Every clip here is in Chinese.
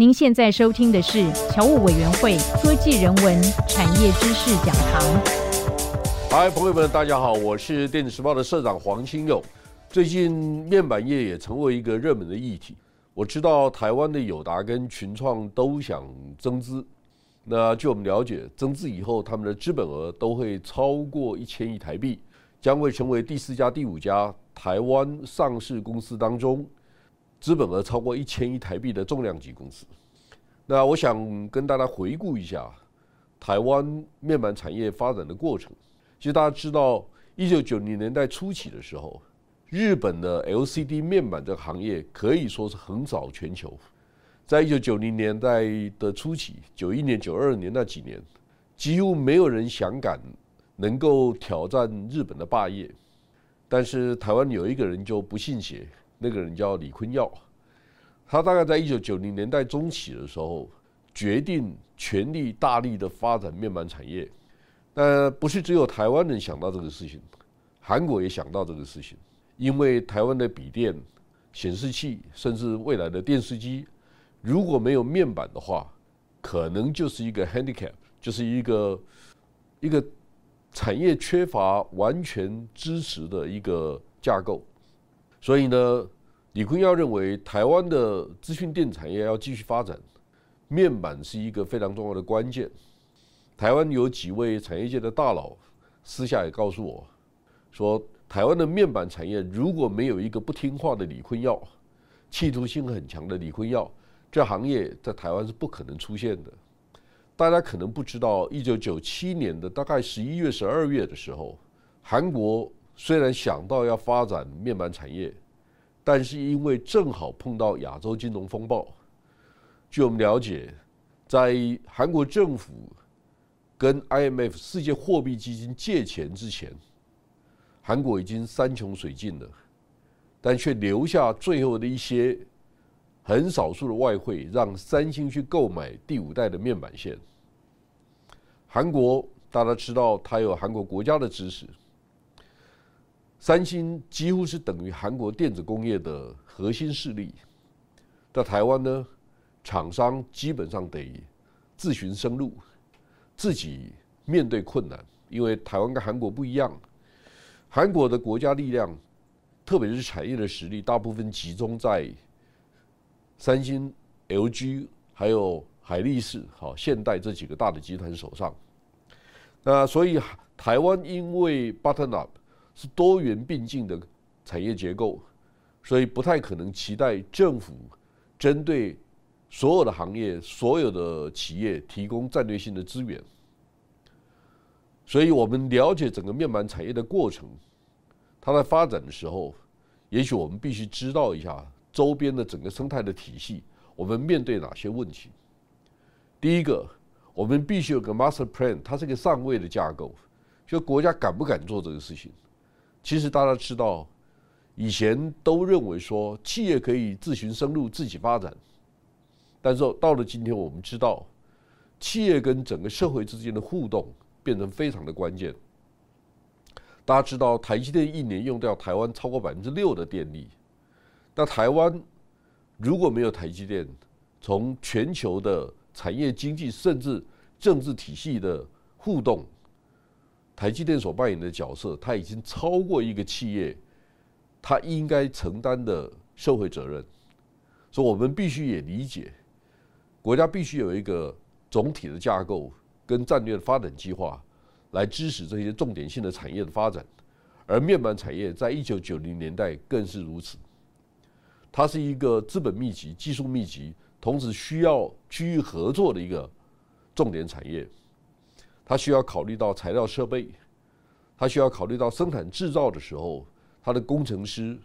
您现在收听的是侨务委员会科技人文产业知识讲堂。嗨，朋友们，大家好，我是电子时报的社长黄清勇。最近面板业也成为一个热门的议题。我知道台湾的友达跟群创都想增资，那据我们了解，增资以后，他们的资本额都会超过一千亿台币，将会成为第四家、第五家台湾上市公司当中。资本额超过一千亿台币的重量级公司，那我想跟大家回顾一下台湾面板产业发展的过程。其实大家知道，一九九零年代初期的时候，日本的 LCD 面板这个行业可以说是横扫全球。在一九九零年代的初期，九一年、九二年那几年，几乎没有人想敢能够挑战日本的霸业。但是台湾有一个人就不信邪。那个人叫李坤耀，他大概在一九九零年代中期的时候，决定全力大力的发展面板产业。但不是只有台湾人想到这个事情，韩国也想到这个事情，因为台湾的笔电、显示器，甚至未来的电视机，如果没有面板的话，可能就是一个 handicap，就是一个一个产业缺乏完全支持的一个架构。所以呢，李坤耀认为台湾的资讯电产业要继续发展，面板是一个非常重要的关键。台湾有几位产业界的大佬私下也告诉我，说台湾的面板产业如果没有一个不听话的李坤耀，企图心很强的李坤耀，这行业在台湾是不可能出现的。大家可能不知道，一九九七年的大概十一月、十二月的时候，韩国。虽然想到要发展面板产业，但是因为正好碰到亚洲金融风暴，据我们了解，在韩国政府跟 IMF 世界货币基金借钱之前，韩国已经山穷水尽了，但却留下最后的一些很少数的外汇，让三星去购买第五代的面板线。韩国大家知道，它有韩国国家的支持。三星几乎是等于韩国电子工业的核心势力，在台湾呢，厂商基本上得自寻生路，自己面对困难，因为台湾跟韩国不一样，韩国的国家力量，特别是产业的实力，大部分集中在三星、LG 还有海力士、好现代这几个大的集团手上。那所以台湾因为 button up。是多元并进的产业结构，所以不太可能期待政府针对所有的行业、所有的企业提供战略性的资源。所以我们了解整个面板产业的过程，它在发展的时候，也许我们必须知道一下周边的整个生态的体系，我们面对哪些问题。第一个，我们必须有个 master plan，它是个上位的架构，就国家敢不敢做这个事情。其实大家知道，以前都认为说企业可以自寻生路、自己发展，但是到了今天，我们知道企业跟整个社会之间的互动变成非常的关键。大家知道，台积电一年用掉台湾超过百分之六的电力，那台湾如果没有台积电，从全球的产业经济甚至政治体系的互动。台积电所扮演的角色，它已经超过一个企业，它应该承担的社会责任。所以，我们必须也理解，国家必须有一个总体的架构跟战略的发展计划，来支持这些重点性的产业的发展。而面板产业在一九九零年代更是如此，它是一个资本密集、技术密集，同时需要区域合作的一个重点产业。它需要考虑到材料设备，它需要考虑到生产制造的时候，它的工程师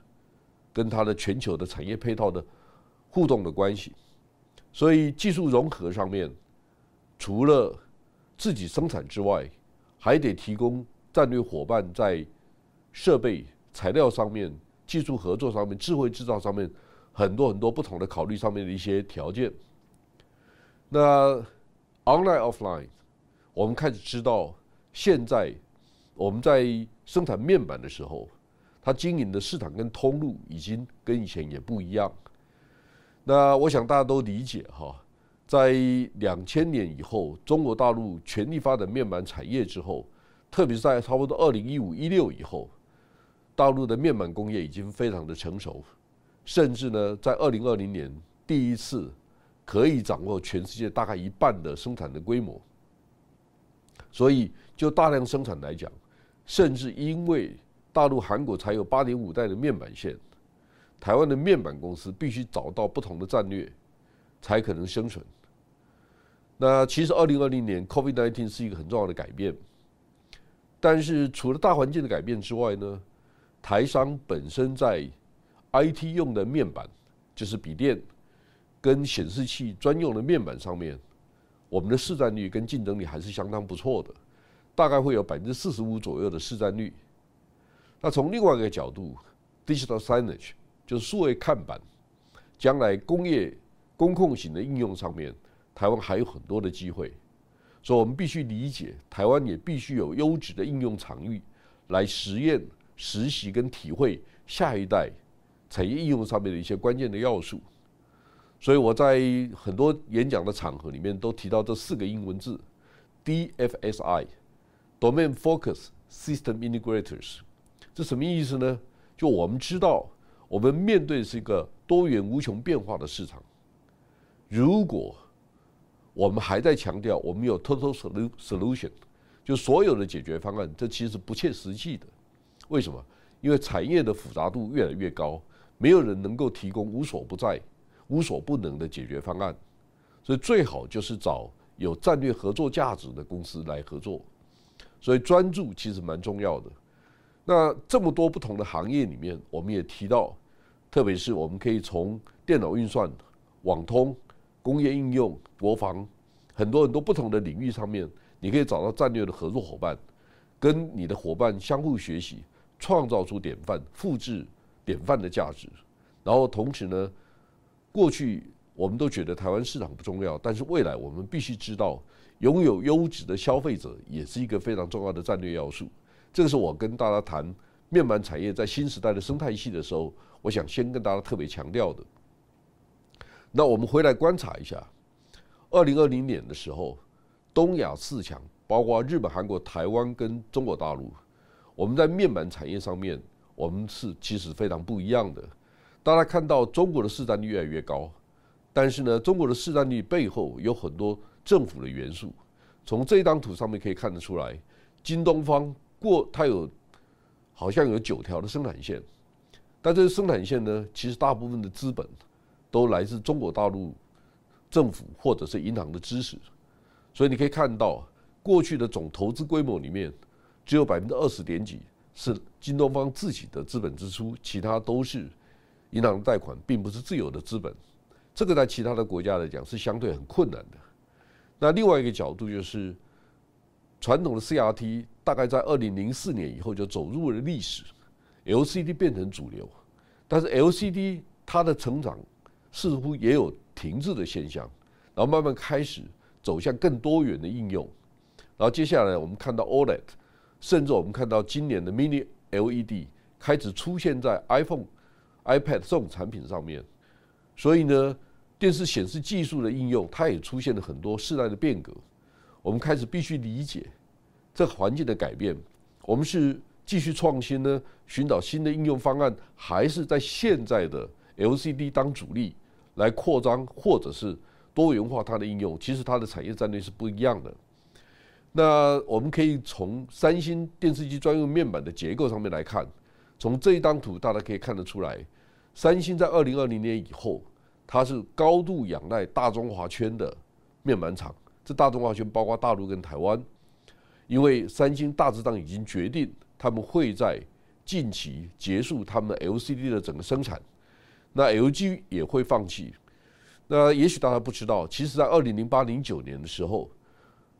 跟它的全球的产业配套的互动的关系。所以技术融合上面，除了自己生产之外，还得提供战略伙伴在设备、材料上面、技术合作上面、智慧制造上面很多很多不同的考虑上面的一些条件。那 online offline。我们开始知道，现在我们在生产面板的时候，它经营的市场跟通路已经跟以前也不一样。那我想大家都理解哈，在两千年以后，中国大陆全力发展面板产业之后，特别是在差不多二零一五一六以后，大陆的面板工业已经非常的成熟，甚至呢，在二零二零年第一次可以掌握全世界大概一半的生产的规模。所以，就大量生产来讲，甚至因为大陆、韩国才有八点五代的面板线，台湾的面板公司必须找到不同的战略，才可能生存。那其实，二零二零年 COVID-19 是一个很重要的改变。但是，除了大环境的改变之外呢，台商本身在 IT 用的面板，就是笔电跟显示器专用的面板上面，我们的市占率跟竞争力还是相当不错的，大概会有百分之四十五左右的市占率。那从另外一个角度，digital signage 就是数位看板，将来工业工控型的应用上面，台湾还有很多的机会。所以，我们必须理解，台湾也必须有优质的应用场域，来实验、实习跟体会下一代产业应用上面的一些关键的要素。所以，我在很多演讲的场合里面都提到这四个英文字：DFSI（Domain Focus System Integrators）。这什么意思呢？就我们知道，我们面对是一个多元无穷变化的市场。如果我们还在强调我们有 total solution，就所有的解决方案，这其实不切实际的。为什么？因为产业的复杂度越来越高，没有人能够提供无所不在、无所不能的解决方案。所以最好就是找有战略合作价值的公司来合作。所以专注其实蛮重要的。那这么多不同的行业里面，我们也提到，特别是我们可以从电脑运算、网通。工业应用、国防，很多很多不同的领域上面，你可以找到战略的合作伙伴，跟你的伙伴相互学习，创造出典范，复制典范的价值。然后同时呢，过去我们都觉得台湾市场不重要，但是未来我们必须知道，拥有优质的消费者也是一个非常重要的战略要素。这个是我跟大家谈面板产业在新时代的生态系的时候，我想先跟大家特别强调的。那我们回来观察一下，二零二零年的时候，东亚四强包括日本、韩国、台湾跟中国大陆，我们在面板产业上面，我们是其实非常不一样的。大家看到中国的市占率越来越高，但是呢，中国的市占率背后有很多政府的元素。从这张图上面可以看得出来，京东方过它有好像有九条的生产线，但这个生产线呢，其实大部分的资本。都来自中国大陆政府或者是银行的支持，所以你可以看到，过去的总投资规模里面，只有百分之二十点几是京东方自己的资本支出，其他都是银行贷款，并不是自由的资本。这个在其他的国家来讲是相对很困难的。那另外一个角度就是，传统的 CRT 大概在二零零四年以后就走入了历史，LCD 变成主流，但是 LCD 它的成长。似乎也有停滞的现象，然后慢慢开始走向更多元的应用，然后接下来我们看到 OLED，甚至我们看到今年的 Mini LED 开始出现在 iPhone、iPad 这种产品上面，所以呢，电视显示技术的应用它也出现了很多世代的变革，我们开始必须理解这环境的改变，我们是继续创新呢，寻找新的应用方案，还是在现在的 LCD 当主力？来扩张或者是多元化它的应用，其实它的产业战略是不一样的。那我们可以从三星电视机专用面板的结构上面来看，从这一张图大家可以看得出来，三星在二零二零年以后，它是高度仰赖大中华圈的面板厂。这大中华圈包括大陆跟台湾，因为三星大致上已经决定，他们会在近期结束他们 LCD 的整个生产。那 LG 也会放弃。那也许大家不知道，其实，在二零零八零九年的时候，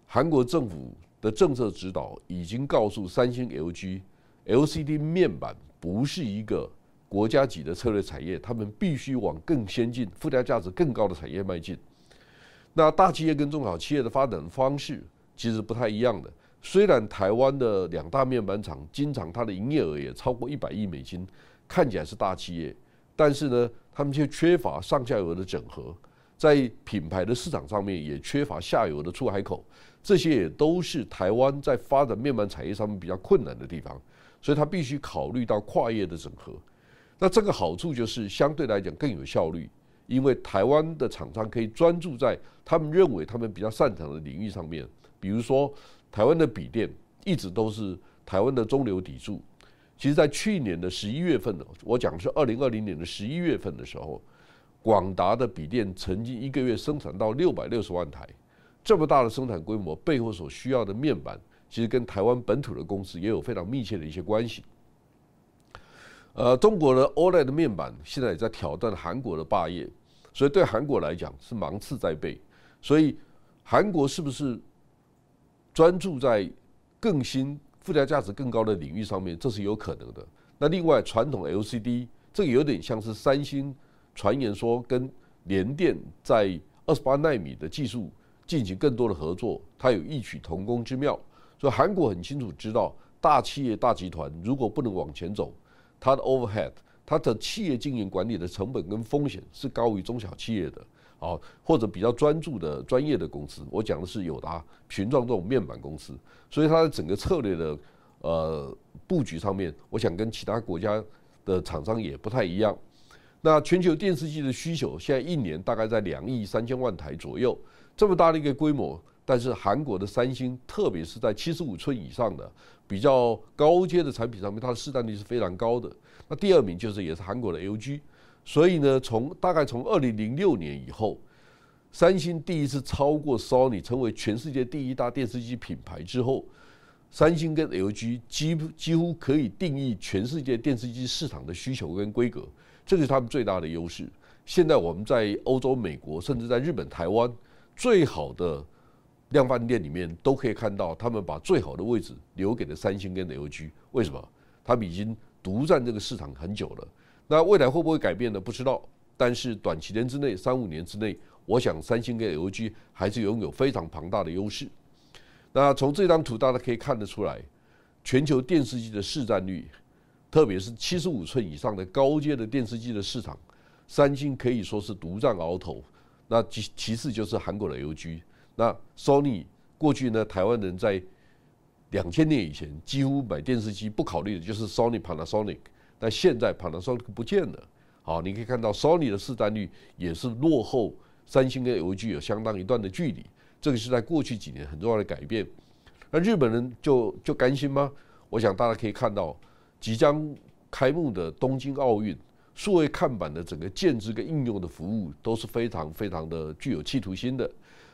韩国政府的政策指导已经告诉三星、LG，LCD 面板不是一个国家级的策略产业，他们必须往更先进、附加价值更高的产业迈进。那大企业跟中小企业的发展方式其实不太一样的。虽然台湾的两大面板厂经常它的营业额也超过一百亿美金，看起来是大企业。但是呢，他们却缺乏上下游的整合，在品牌的市场上面也缺乏下游的出海口，这些也都是台湾在发展面板产业上面比较困难的地方，所以它必须考虑到跨业的整合。那这个好处就是相对来讲更有效率，因为台湾的厂商可以专注在他们认为他们比较擅长的领域上面，比如说台湾的笔电一直都是台湾的中流砥柱。其实，在去年的十一月份呢，我讲的是二零二零年的十一月份的时候，广达的笔电曾经一个月生产到六百六十万台，这么大的生产规模背后所需要的面板，其实跟台湾本土的公司也有非常密切的一些关系。呃，中国的 OLED 面板现在也在挑战韩国的霸业，所以对韩国来讲是芒刺在背。所以，韩国是不是专注在更新？附加价值更高的领域上面，这是有可能的。那另外，传统 LCD 这个有点像是三星传言说跟联电在二十八纳米的技术进行更多的合作，它有异曲同工之妙。所以韩国很清楚知道，大企业大集团如果不能往前走，它的 overhead，它的企业经营管理的成本跟风险是高于中小企业的。啊，或者比较专注的专业的公司，我讲的是友达、群创这种面板公司，所以它的整个策略的呃布局上面，我想跟其他国家的厂商也不太一样。那全球电视机的需求现在一年大概在两亿三千万台左右，这么大的一个规模，但是韩国的三星，特别是在七十五寸以上的比较高阶的产品上面，它的市占率是非常高的。那第二名就是也是韩国的 LG。所以呢，从大概从二零零六年以后，三星第一次超过 Sony 成为全世界第一大电视机品牌之后，三星跟 LG 几几乎可以定义全世界电视机市场的需求跟规格，这是他们最大的优势。现在我们在欧洲、美国，甚至在日本、台湾最好的量贩店里面，都可以看到他们把最好的位置留给了三星跟 LG。为什么？他们已经独占这个市场很久了。那未来会不会改变呢？不知道。但是短期间之内，三五年之内，我想三星跟 LG 还是拥有非常庞大的优势。那从这张图大家可以看得出来，全球电视机的市占率，特别是七十五寸以上的高阶的电视机的市场，三星可以说是独占鳌头。那其其次就是韩国的 LG。那 Sony 过去呢，台湾人在两千年以前几乎买电视机不考虑的就是 Sony Panasonic。但现在 Panasonic 不见了，好，你可以看到 Sony 的市占率也是落后三星跟 LG 有相当一段的距离，这个是在过去几年很重要的改变。那日本人就就甘心吗？我想大家可以看到，即将开幕的东京奥运，数位看板的整个建制跟应用的服务都是非常非常的具有企图心的。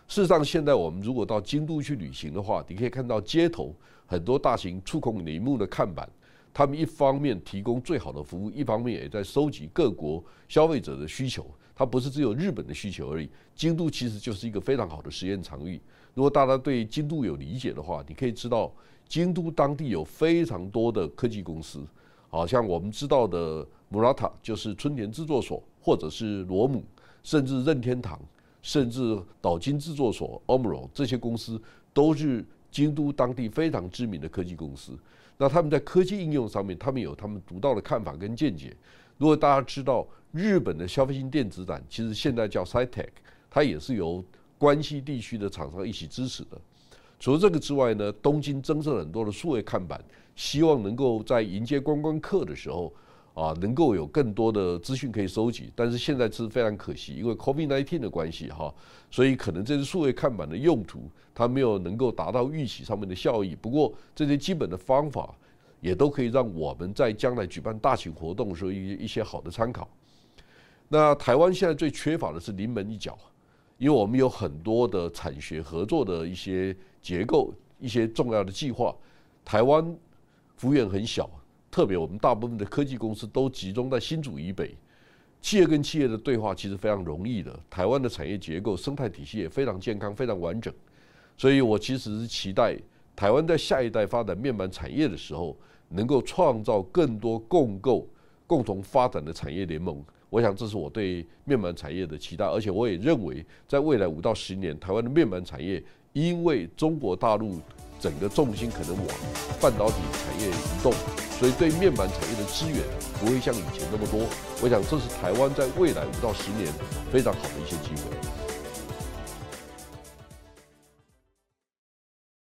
事实上，现在我们如果到京都去旅行的话，你可以看到街头很多大型触控荧幕的看板。他们一方面提供最好的服务，一方面也在收集各国消费者的需求。它不是只有日本的需求而已。京都其实就是一个非常好的实验场域。如果大家对京都有理解的话，你可以知道，京都当地有非常多的科技公司，好像我们知道的 Murata 就是春田制作所，或者是罗姆，甚至任天堂，甚至岛津制作所 Omron 这些公司，都是京都当地非常知名的科技公司。那他们在科技应用上面，他们有他们独到的看法跟见解。如果大家知道日本的消费性电子展，其实现在叫 Cytec，它也是由关西地区的厂商一起支持的。除了这个之外呢，东京增设了很多的数位看板，希望能够在迎接观光客的时候。啊，能够有更多的资讯可以收集，但是现在是非常可惜，因为 COVID-19 的关系哈，所以可能这些数位看板的用途它没有能够达到预期上面的效益。不过这些基本的方法也都可以让我们在将来举办大型活动的时候一一些好的参考。那台湾现在最缺乏的是临门一脚，因为我们有很多的产学合作的一些结构、一些重要的计划，台湾幅员很小。特别我们大部分的科技公司都集中在新竹以北，企业跟企业的对话其实非常容易的。台湾的产业结构生态体系也非常健康、非常完整，所以我其实是期待台湾在下一代发展面板产业的时候，能够创造更多共构、共同发展的产业联盟。我想这是我对面板产业的期待，而且我也认为，在未来五到十年，台湾的面板产业因为中国大陆。整个重心可能往半导体产业移动，所以对面板产业的资源不会像以前那么多。我想这是台湾在未来五到十年非常好的一些机会。